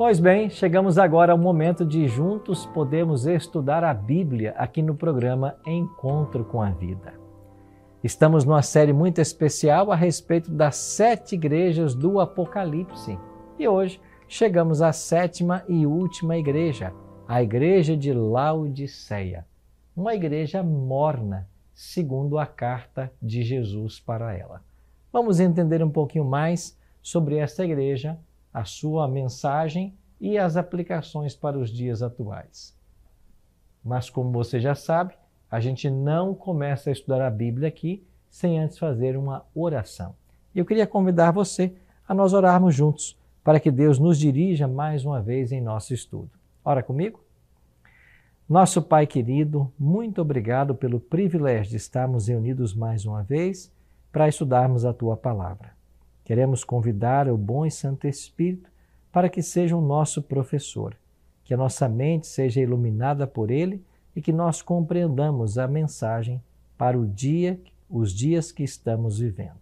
Pois bem, chegamos agora ao momento de juntos podemos estudar a Bíblia aqui no programa Encontro com a Vida. Estamos numa série muito especial a respeito das sete igrejas do Apocalipse e hoje chegamos à sétima e última igreja, a igreja de Laodiceia, uma igreja morna, segundo a carta de Jesus para ela. Vamos entender um pouquinho mais sobre esta igreja a sua mensagem e as aplicações para os dias atuais. Mas, como você já sabe, a gente não começa a estudar a Bíblia aqui sem antes fazer uma oração. E eu queria convidar você a nós orarmos juntos para que Deus nos dirija mais uma vez em nosso estudo. Ora comigo? Nosso Pai querido, muito obrigado pelo privilégio de estarmos reunidos mais uma vez para estudarmos a tua palavra. Queremos convidar o bom e santo Espírito para que seja o nosso professor, que a nossa mente seja iluminada por ele e que nós compreendamos a mensagem para o dia, os dias que estamos vivendo.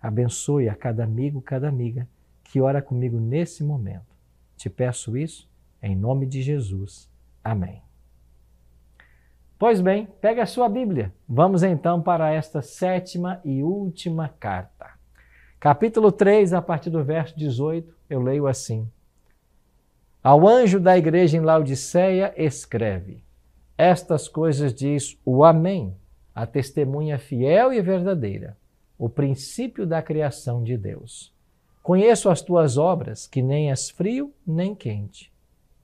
Abençoe a cada amigo, cada amiga que ora comigo nesse momento. Te peço isso em nome de Jesus. Amém. Pois bem, pega a sua Bíblia. Vamos então para esta sétima e última carta. Capítulo 3, a partir do verso 18, eu leio assim: Ao anjo da igreja em Laodiceia, escreve: Estas coisas diz o Amém, a testemunha fiel e verdadeira, o princípio da criação de Deus. Conheço as tuas obras, que nem és frio nem quente.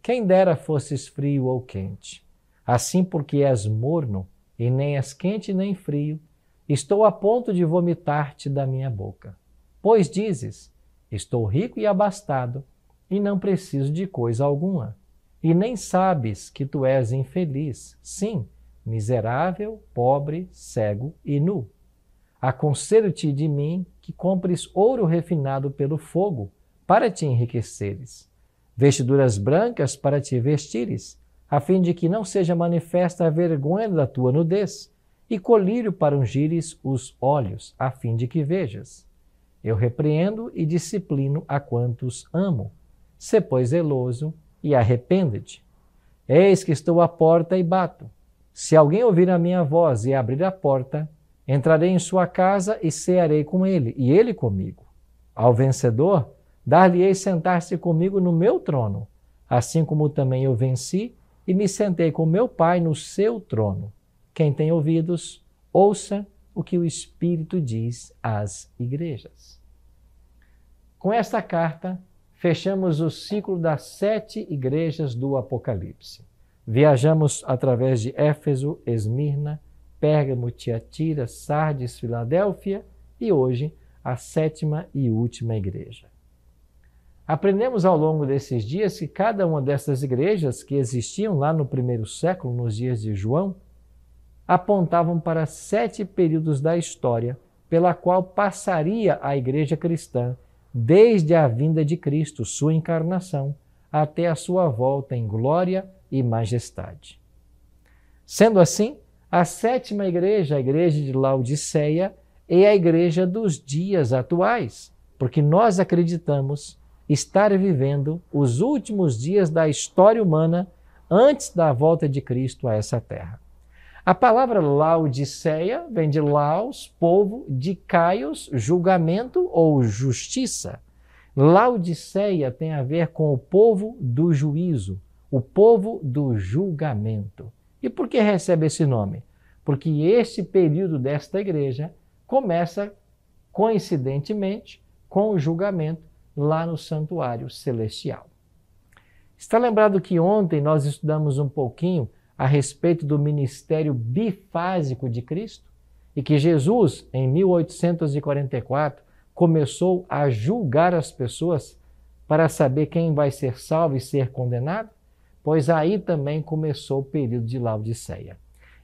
Quem dera fosses frio ou quente. Assim, porque és morno, e nem és quente nem frio, estou a ponto de vomitar-te da minha boca. Pois dizes: Estou rico e abastado, e não preciso de coisa alguma. E nem sabes que tu és infeliz, sim, miserável, pobre, cego e nu. Aconselho-te de mim que compres ouro refinado pelo fogo, para te enriqueceres, vestiduras brancas para te vestires, a fim de que não seja manifesta a vergonha da tua nudez, e colírio para ungires os olhos, a fim de que vejas. Eu repreendo e disciplino a quantos amo. Se, pois, zeloso e arrepende-te. Eis que estou à porta e bato. Se alguém ouvir a minha voz e abrir a porta, entrarei em sua casa e cearei com ele, e ele comigo. Ao vencedor, dar-lhe-ei sentar-se comigo no meu trono, assim como também eu venci e me sentei com meu Pai no seu trono. Quem tem ouvidos, ouça o que o Espírito diz às igrejas. Com esta carta, fechamos o ciclo das sete igrejas do Apocalipse. Viajamos através de Éfeso, Esmirna, Pérgamo, Tiatira, Sardes, Filadélfia e hoje a sétima e última igreja. Aprendemos ao longo desses dias que cada uma dessas igrejas que existiam lá no primeiro século, nos dias de João, apontavam para sete períodos da história pela qual passaria a igreja cristã desde a vinda de Cristo, sua encarnação, até a sua volta em glória e majestade. Sendo assim, a sétima igreja, a igreja de Laodiceia, é a igreja dos dias atuais, porque nós acreditamos estar vivendo os últimos dias da história humana antes da volta de Cristo a essa terra. A palavra Laodiceia vem de Laos, povo, de Caios, julgamento ou justiça. Laodiceia tem a ver com o povo do juízo, o povo do julgamento. E por que recebe esse nome? Porque este período desta igreja começa coincidentemente com o julgamento lá no santuário celestial. Está lembrado que ontem nós estudamos um pouquinho a respeito do ministério bifásico de Cristo e que Jesus, em 1844, começou a julgar as pessoas para saber quem vai ser salvo e ser condenado? Pois aí também começou o período de Laodiceia.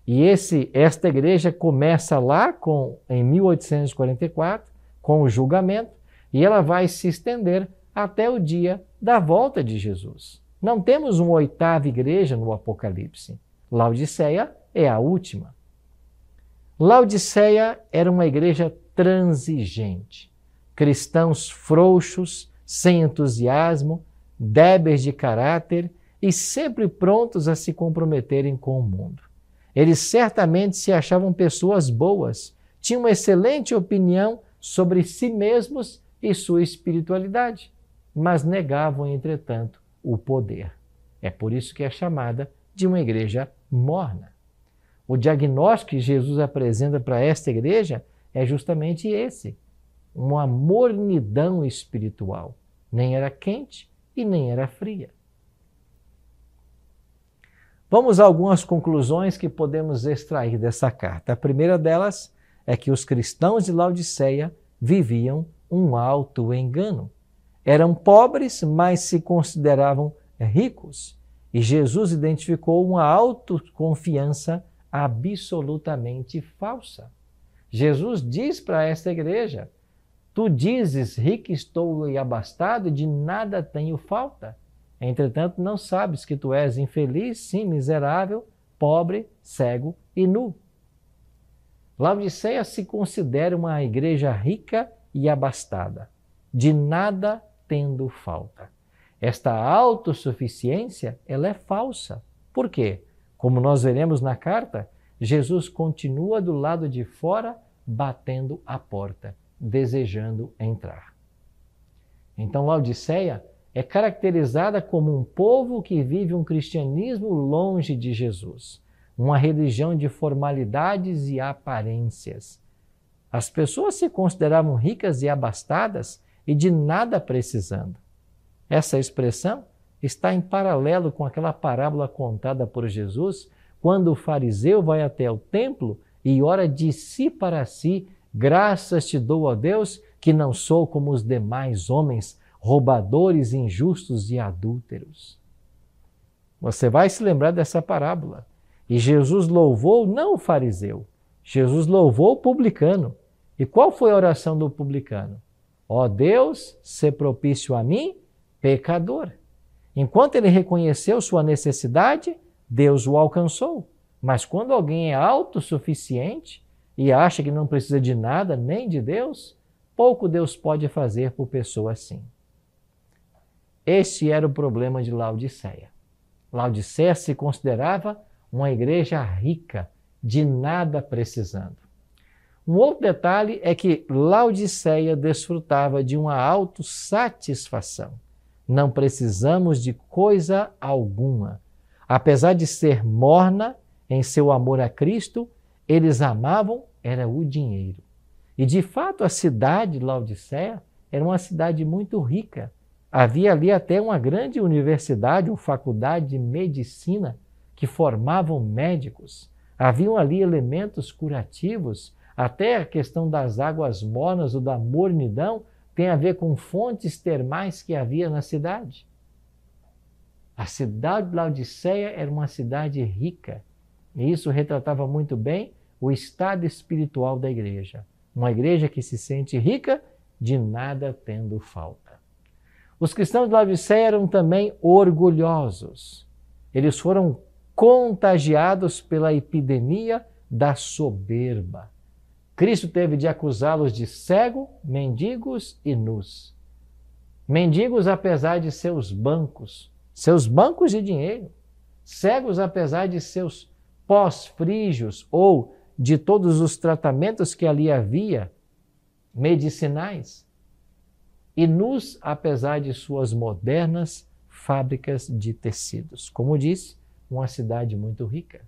E esse, esta igreja começa lá com, em 1844, com o julgamento, e ela vai se estender até o dia da volta de Jesus. Não temos uma oitava igreja no Apocalipse. Laodiceia é a última. Laodiceia era uma igreja transigente. Cristãos frouxos, sem entusiasmo, débeis de caráter e sempre prontos a se comprometerem com o mundo. Eles certamente se achavam pessoas boas, tinham uma excelente opinião sobre si mesmos e sua espiritualidade, mas negavam, entretanto, o poder. É por isso que é chamada de uma igreja morna. O diagnóstico que Jesus apresenta para esta igreja é justamente esse: uma mornidão espiritual. Nem era quente e nem era fria. Vamos a algumas conclusões que podemos extrair dessa carta. A primeira delas é que os cristãos de Laodiceia viviam um alto engano. Eram pobres, mas se consideravam ricos. E Jesus identificou uma autoconfiança absolutamente falsa. Jesus diz para esta igreja: Tu dizes, rico estou e abastado, e de nada tenho falta. Entretanto, não sabes que tu és infeliz, sim, miserável, pobre, cego e nu. Laodiceia se considera uma igreja rica e abastada, de nada tendo falta. Esta autossuficiência, ela é falsa. Por quê? Como nós veremos na carta, Jesus continua do lado de fora batendo a porta, desejando entrar. Então, Laodiceia é caracterizada como um povo que vive um cristianismo longe de Jesus, uma religião de formalidades e aparências. As pessoas se consideravam ricas e abastadas e de nada precisando. Essa expressão está em paralelo com aquela parábola contada por Jesus, quando o fariseu vai até o templo e ora de si para si: Graças te dou, ó Deus, que não sou como os demais homens, roubadores, injustos e adúlteros. Você vai se lembrar dessa parábola. E Jesus louvou não o fariseu, Jesus louvou o publicano. E qual foi a oração do publicano? Ó oh Deus, se propício a mim, pecador. Enquanto ele reconheceu sua necessidade, Deus o alcançou. Mas quando alguém é autossuficiente e acha que não precisa de nada, nem de Deus, pouco Deus pode fazer por pessoa assim. Este era o problema de Laodiceia. Laodiceia se considerava uma igreja rica, de nada precisando. Um outro detalhe é que Laodiceia desfrutava de uma autossatisfação. Não precisamos de coisa alguma. Apesar de ser morna em seu amor a Cristo, eles amavam era o dinheiro. E de fato a cidade de Laodiceia era uma cidade muito rica. Havia ali até uma grande universidade, uma faculdade de medicina que formavam médicos. Haviam ali elementos curativos, até a questão das águas mornas ou da mornidão tem a ver com fontes termais que havia na cidade. A cidade de Laodiceia era uma cidade rica, e isso retratava muito bem o estado espiritual da igreja. Uma igreja que se sente rica, de nada tendo falta. Os cristãos de Laodiceia eram também orgulhosos. Eles foram contagiados pela epidemia da soberba. Cristo teve de acusá-los de cego, mendigos e nus. Mendigos apesar de seus bancos, seus bancos de dinheiro. Cegos apesar de seus pós-frígios ou de todos os tratamentos que ali havia, medicinais e nus, apesar de suas modernas fábricas de tecidos. Como disse, uma cidade muito rica.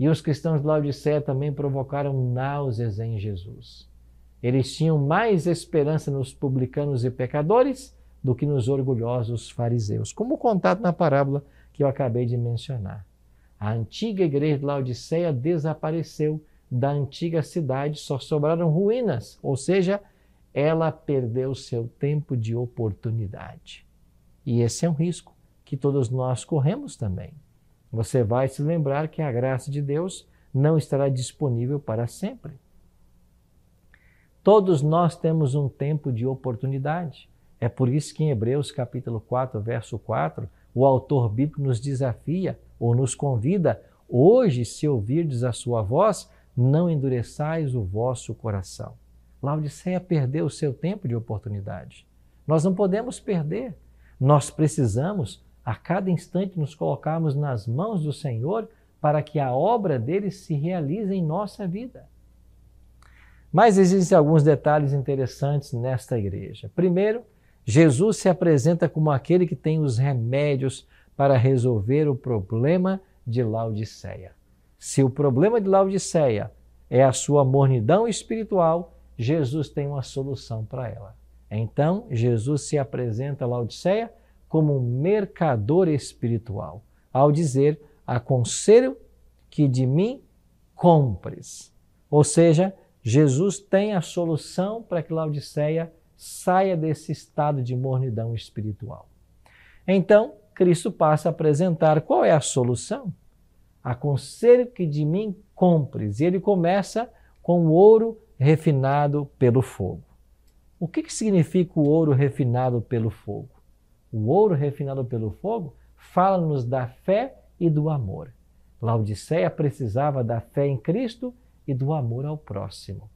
E os cristãos de Laodiceia também provocaram náuseas em Jesus. Eles tinham mais esperança nos publicanos e pecadores do que nos orgulhosos fariseus, como contado na parábola que eu acabei de mencionar. A antiga igreja de Laodiceia desapareceu da antiga cidade, só sobraram ruínas, ou seja, ela perdeu seu tempo de oportunidade. E esse é um risco que todos nós corremos também. Você vai se lembrar que a graça de Deus não estará disponível para sempre. Todos nós temos um tempo de oportunidade. É por isso que em Hebreus capítulo 4, verso 4, o autor bíblico nos desafia ou nos convida: hoje, se ouvirdes a sua voz, não endureçais o vosso coração. Laodiceia perdeu o seu tempo de oportunidade. Nós não podemos perder. Nós precisamos, a cada instante, nos colocarmos nas mãos do Senhor para que a obra dele se realize em nossa vida. Mas existem alguns detalhes interessantes nesta igreja. Primeiro, Jesus se apresenta como aquele que tem os remédios para resolver o problema de Laodiceia. Se o problema de Laodiceia é a sua mornidão espiritual, Jesus tem uma solução para ela. Então, Jesus se apresenta a Laodiceia como um mercador espiritual, ao dizer: Aconselho que de mim compres. Ou seja, Jesus tem a solução para que Laodiceia saia desse estado de mornidão espiritual. Então, Cristo passa a apresentar qual é a solução. Aconselho que de mim compres. E ele começa com o ouro refinado pelo fogo. O que, que significa o ouro refinado pelo fogo? O ouro refinado pelo fogo fala-nos da fé e do amor. Laodiceia precisava da fé em Cristo e do amor ao próximo.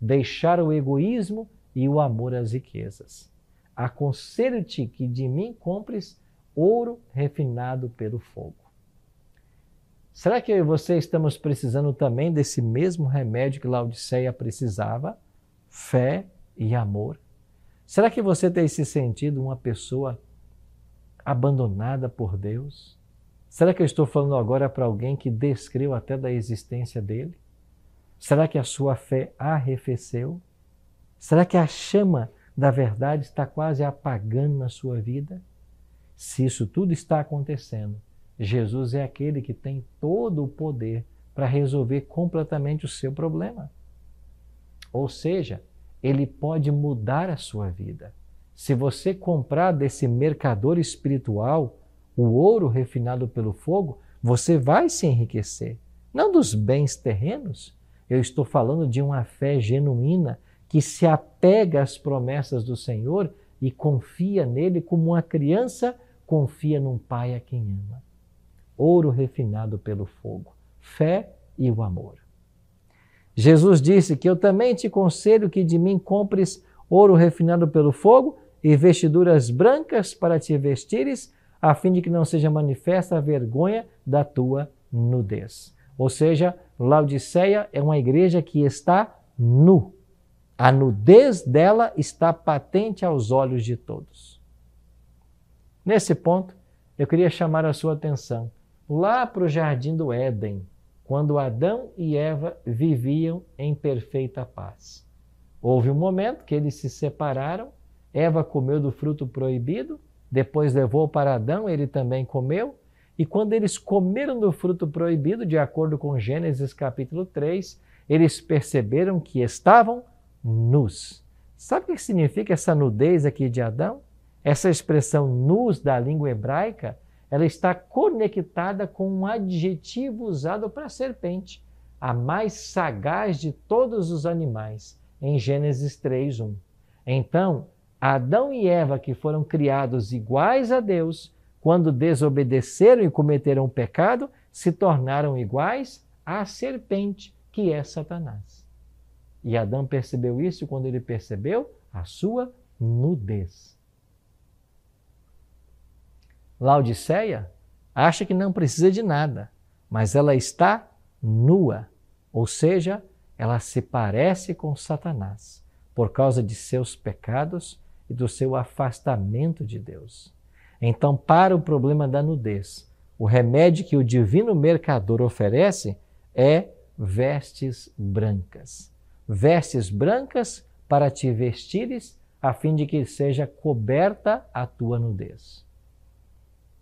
Deixar o egoísmo e o amor às riquezas. Aconselho-te que de mim compres ouro refinado pelo fogo. Será que eu e você estamos precisando também desse mesmo remédio que Laodiceia precisava? Fé e amor. Será que você tem se sentido uma pessoa abandonada por Deus? Será que eu estou falando agora para alguém que descreu até da existência dele? Será que a sua fé arrefeceu? Será que a chama da verdade está quase apagando na sua vida? Se isso tudo está acontecendo, Jesus é aquele que tem todo o poder para resolver completamente o seu problema. Ou seja, ele pode mudar a sua vida. Se você comprar desse mercador espiritual o ouro refinado pelo fogo, você vai se enriquecer. Não dos bens terrenos. Eu estou falando de uma fé genuína que se apega às promessas do Senhor e confia nele como uma criança confia num pai a quem ama ouro refinado pelo fogo, fé e o amor. Jesus disse que eu também te conselho que de mim compres ouro refinado pelo fogo e vestiduras brancas para te vestires, a fim de que não seja manifesta a vergonha da tua nudez. Ou seja, Laodiceia é uma igreja que está nu. A nudez dela está patente aos olhos de todos. Nesse ponto, eu queria chamar a sua atenção lá para o jardim do Éden, quando Adão e Eva viviam em perfeita paz. Houve um momento que eles se separaram, Eva comeu do fruto proibido, depois levou para Adão, ele também comeu, e quando eles comeram do fruto proibido, de acordo com Gênesis capítulo 3, eles perceberam que estavam nus. Sabe o que significa essa nudez aqui de Adão? Essa expressão nus da língua hebraica ela está conectada com um adjetivo usado para a serpente, a mais sagaz de todos os animais, em Gênesis 3:1. Então, Adão e Eva, que foram criados iguais a Deus, quando desobedeceram e cometeram o pecado, se tornaram iguais à serpente, que é Satanás. E Adão percebeu isso quando ele percebeu a sua nudez. Laodiceia acha que não precisa de nada, mas ela está nua, ou seja, ela se parece com Satanás por causa de seus pecados e do seu afastamento de Deus. Então, para o problema da nudez, o remédio que o divino mercador oferece é vestes brancas. Vestes brancas para te vestires, a fim de que seja coberta a tua nudez.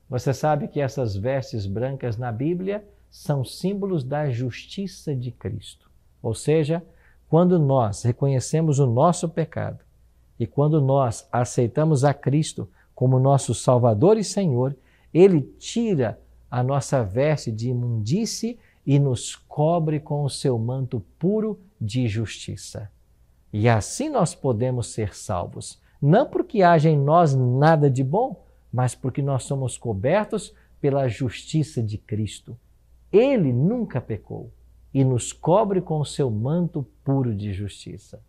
Você sabe que essas vestes brancas na Bíblia são símbolos da justiça de Cristo. Ou seja, quando nós reconhecemos o nosso pecado e quando nós aceitamos a Cristo como nosso Salvador e Senhor, Ele tira a nossa veste de imundície e nos cobre com o seu manto puro de justiça. E assim nós podemos ser salvos, não porque haja em nós nada de bom, mas porque nós somos cobertos pela justiça de Cristo. Ele nunca pecou e nos cobre com o seu manto puro de justiça.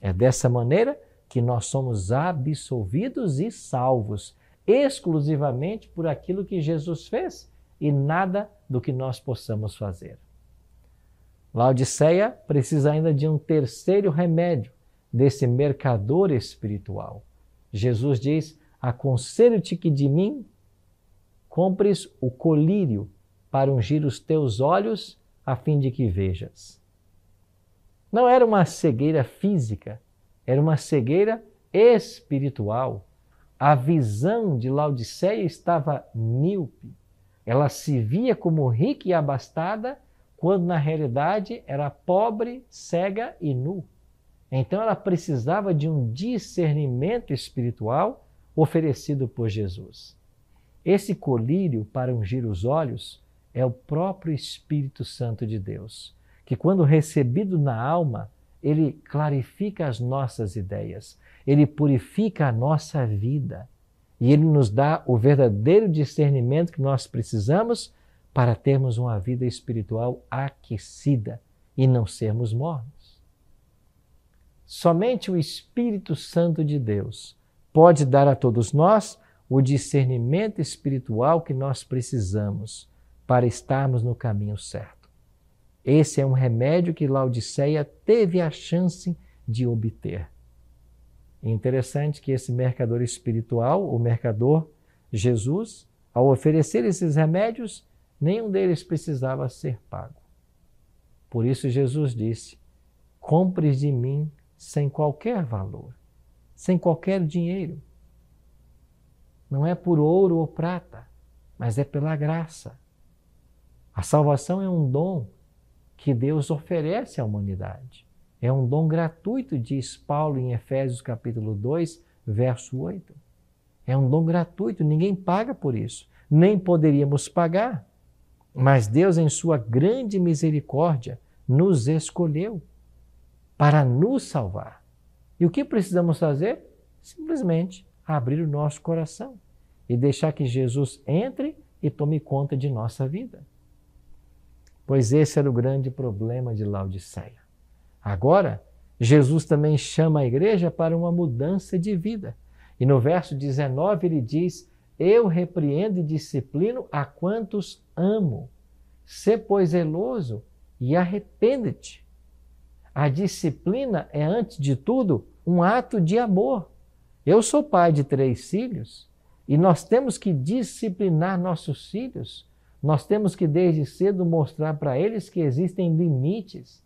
É dessa maneira que nós somos absolvidos e salvos exclusivamente por aquilo que Jesus fez e nada do que nós possamos fazer. Laodiceia precisa ainda de um terceiro remédio desse mercador espiritual. Jesus diz: Aconselho-te que de mim compres o colírio para ungir os teus olhos, a fim de que vejas. Não era uma cegueira física, era uma cegueira espiritual. A visão de Laodiceia estava míope. Ela se via como rica e abastada, quando na realidade era pobre, cega e nu. Então ela precisava de um discernimento espiritual oferecido por Jesus. Esse colírio para ungir os olhos é o próprio Espírito Santo de Deus, que quando recebido na alma, ele clarifica as nossas ideias, ele purifica a nossa vida e ele nos dá o verdadeiro discernimento que nós precisamos para termos uma vida espiritual aquecida e não sermos mornos. Somente o Espírito Santo de Deus pode dar a todos nós o discernimento espiritual que nós precisamos para estarmos no caminho certo. Esse é um remédio que Laodiceia teve a chance de obter. É interessante que esse mercador espiritual, o mercador Jesus, ao oferecer esses remédios, nenhum deles precisava ser pago. Por isso Jesus disse: Compres de mim sem qualquer valor, sem qualquer dinheiro. Não é por ouro ou prata, mas é pela graça. A salvação é um dom que Deus oferece à humanidade. É um dom gratuito, diz Paulo em Efésios capítulo 2, verso 8. É um dom gratuito, ninguém paga por isso, nem poderíamos pagar. Mas Deus, em sua grande misericórdia, nos escolheu para nos salvar. E o que precisamos fazer? Simplesmente abrir o nosso coração e deixar que Jesus entre e tome conta de nossa vida. Pois esse era o grande problema de Laodiceia. Agora, Jesus também chama a igreja para uma mudança de vida. E no verso 19 ele diz: Eu repreendo e disciplino a quantos amo. Sê, pois, zeloso e arrepende-te. A disciplina é, antes de tudo, um ato de amor. Eu sou pai de três filhos e nós temos que disciplinar nossos filhos. Nós temos que, desde cedo, mostrar para eles que existem limites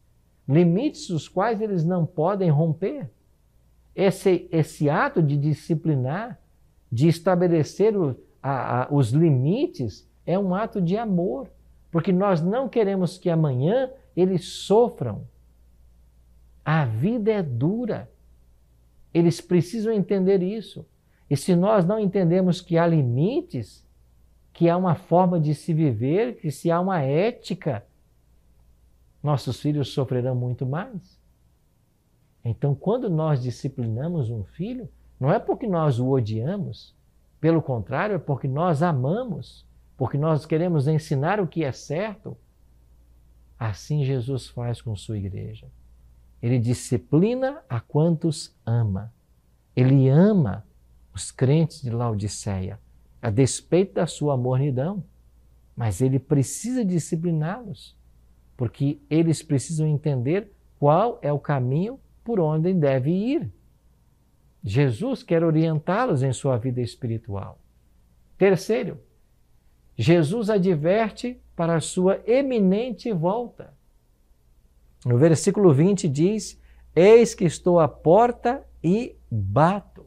limites os quais eles não podem romper. Esse, esse ato de disciplinar, de estabelecer o, a, a, os limites, é um ato de amor, porque nós não queremos que amanhã eles sofram. A vida é dura. Eles precisam entender isso. E se nós não entendemos que há limites, que há uma forma de se viver, que se há uma ética, nossos filhos sofrerão muito mais. Então, quando nós disciplinamos um filho, não é porque nós o odiamos, pelo contrário, é porque nós amamos, porque nós queremos ensinar o que é certo. Assim Jesus faz com sua igreja. Ele disciplina a quantos ama. Ele ama os crentes de Laodiceia, a despeito da sua mornidão, mas ele precisa discipliná-los porque eles precisam entender qual é o caminho por onde devem ir. Jesus quer orientá-los em sua vida espiritual. Terceiro, Jesus adverte para a sua eminente volta. No versículo 20 diz: Eis que estou à porta e bato.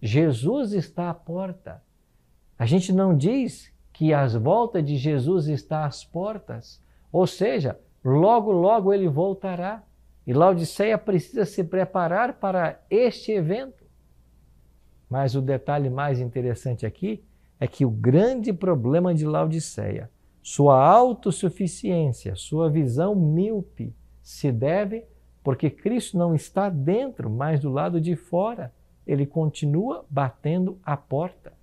Jesus está à porta. A gente não diz que as voltas de Jesus está às portas, ou seja, logo, logo ele voltará. E Laodiceia precisa se preparar para este evento. Mas o detalhe mais interessante aqui é que o grande problema de Laodiceia, sua autossuficiência, sua visão míope, se deve porque Cristo não está dentro, mas do lado de fora. Ele continua batendo a porta.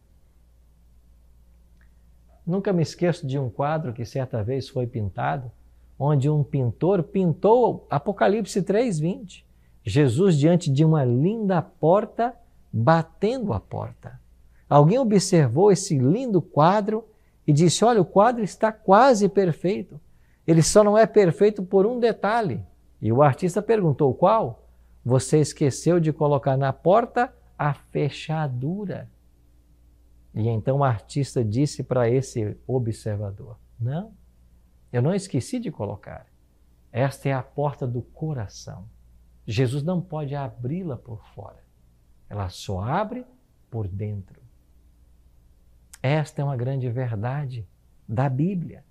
Nunca me esqueço de um quadro que certa vez foi pintado, onde um pintor pintou Apocalipse 3:20. Jesus diante de uma linda porta, batendo a porta. Alguém observou esse lindo quadro e disse: Olha, o quadro está quase perfeito. Ele só não é perfeito por um detalhe. E o artista perguntou: Qual? Você esqueceu de colocar na porta a fechadura. E então o artista disse para esse observador: Não, eu não esqueci de colocar. Esta é a porta do coração. Jesus não pode abri-la por fora. Ela só abre por dentro. Esta é uma grande verdade da Bíblia.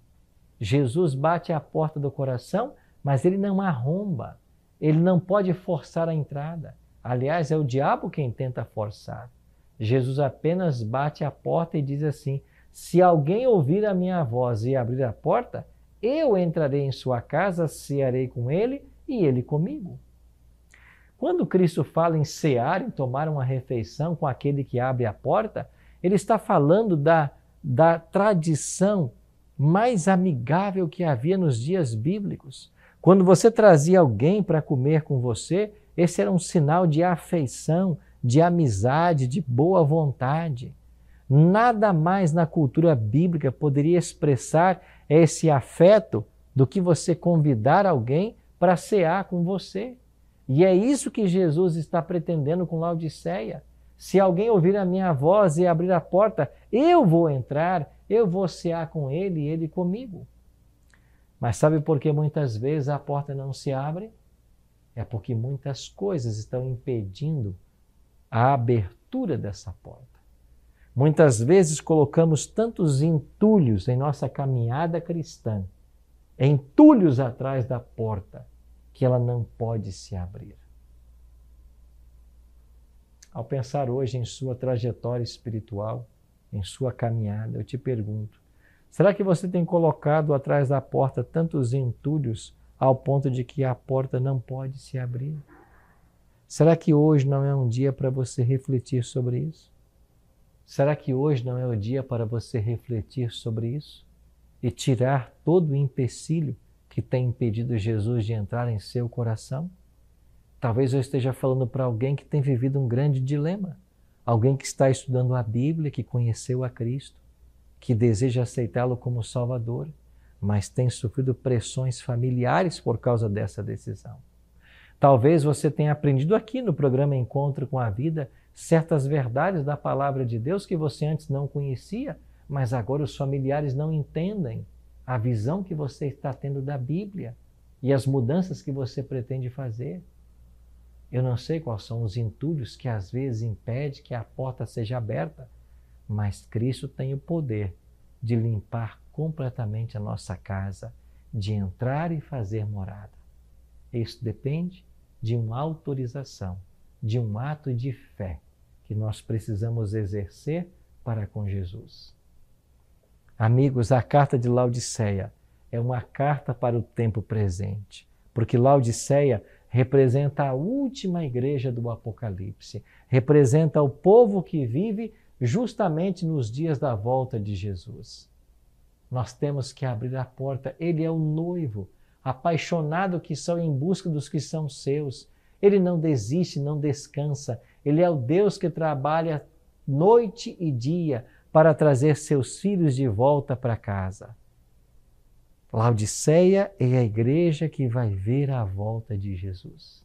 Jesus bate à porta do coração, mas ele não arromba. Ele não pode forçar a entrada. Aliás, é o diabo quem tenta forçar. Jesus apenas bate a porta e diz assim: Se alguém ouvir a minha voz e abrir a porta, eu entrarei em sua casa, cearei com ele e ele comigo. Quando Cristo fala em cear, em tomar uma refeição com aquele que abre a porta, ele está falando da, da tradição mais amigável que havia nos dias bíblicos. Quando você trazia alguém para comer com você, esse era um sinal de afeição, de amizade, de boa vontade. Nada mais na cultura bíblica poderia expressar esse afeto do que você convidar alguém para cear com você. E é isso que Jesus está pretendendo com Laodiceia. Se alguém ouvir a minha voz e abrir a porta, eu vou entrar, eu vou cear com ele e ele comigo. Mas sabe por que muitas vezes a porta não se abre? É porque muitas coisas estão impedindo a abertura dessa porta. Muitas vezes colocamos tantos entulhos em nossa caminhada cristã, entulhos atrás da porta, que ela não pode se abrir. Ao pensar hoje em sua trajetória espiritual, em sua caminhada, eu te pergunto: será que você tem colocado atrás da porta tantos entulhos ao ponto de que a porta não pode se abrir? Será que hoje não é um dia para você refletir sobre isso? Será que hoje não é o dia para você refletir sobre isso e tirar todo o empecilho que tem impedido Jesus de entrar em seu coração? Talvez eu esteja falando para alguém que tem vivido um grande dilema, alguém que está estudando a Bíblia, que conheceu a Cristo, que deseja aceitá-lo como Salvador, mas tem sofrido pressões familiares por causa dessa decisão. Talvez você tenha aprendido aqui no programa Encontro com a Vida certas verdades da palavra de Deus que você antes não conhecia, mas agora os familiares não entendem a visão que você está tendo da Bíblia e as mudanças que você pretende fazer. Eu não sei quais são os entulhos que às vezes impedem que a porta seja aberta, mas Cristo tem o poder de limpar completamente a nossa casa, de entrar e fazer morada. Isso depende de uma autorização, de um ato de fé que nós precisamos exercer para com Jesus. Amigos, a carta de Laodiceia é uma carta para o tempo presente, porque Laodiceia representa a última igreja do Apocalipse, representa o povo que vive justamente nos dias da volta de Jesus. Nós temos que abrir a porta, ele é o noivo, apaixonado que são em busca dos que são seus. Ele não desiste, não descansa. Ele é o Deus que trabalha noite e dia para trazer seus filhos de volta para casa. Laodiceia é a igreja que vai ver a volta de Jesus.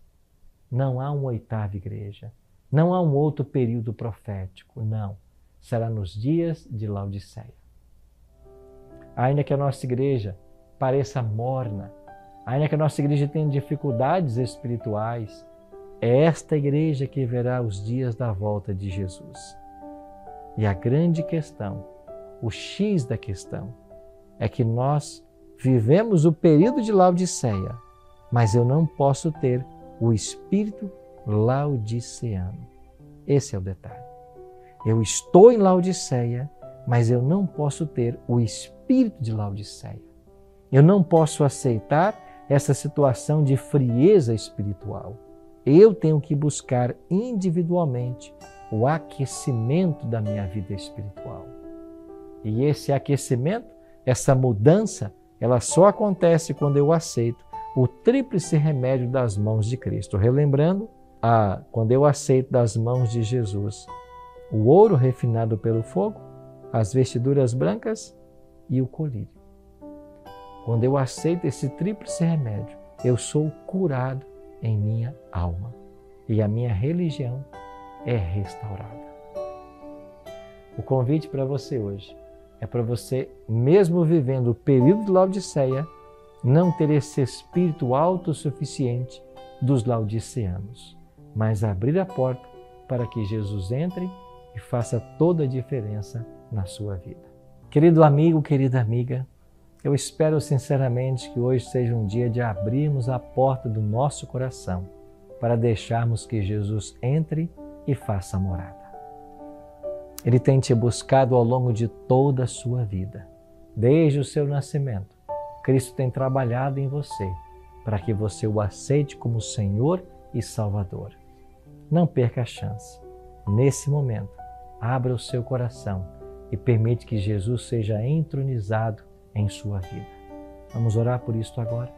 Não há uma oitava igreja, não há um outro período profético, não. Será nos dias de Laodiceia. Ainda que a nossa igreja pareça morna, ainda que a nossa igreja tenha dificuldades espirituais, é esta igreja que verá os dias da volta de Jesus. E a grande questão, o X da questão, é que nós vivemos o período de Laodiceia, mas eu não posso ter o espírito laodiceano. Esse é o detalhe. Eu estou em Laodiceia, mas eu não posso ter o espírito de Laodiceia. Eu não posso aceitar essa situação de frieza espiritual. Eu tenho que buscar individualmente o aquecimento da minha vida espiritual. E esse aquecimento, essa mudança, ela só acontece quando eu aceito o tríplice remédio das mãos de Cristo. Relembrando, a, quando eu aceito das mãos de Jesus o ouro refinado pelo fogo, as vestiduras brancas e o colírio. Quando eu aceito esse tríplice remédio, eu sou curado em minha alma e a minha religião é restaurada. O convite para você hoje é para você, mesmo vivendo o período de Laodiceia, não ter esse espírito autossuficiente dos laodiceanos, mas abrir a porta para que Jesus entre e faça toda a diferença na sua vida. Querido amigo, querida amiga, eu espero sinceramente que hoje seja um dia de abrirmos a porta do nosso coração para deixarmos que Jesus entre e faça morada. Ele tem te buscado ao longo de toda a sua vida. Desde o seu nascimento, Cristo tem trabalhado em você para que você o aceite como Senhor e Salvador. Não perca a chance. Nesse momento, abra o seu coração e permite que Jesus seja entronizado em sua vida. Vamos orar por isto agora?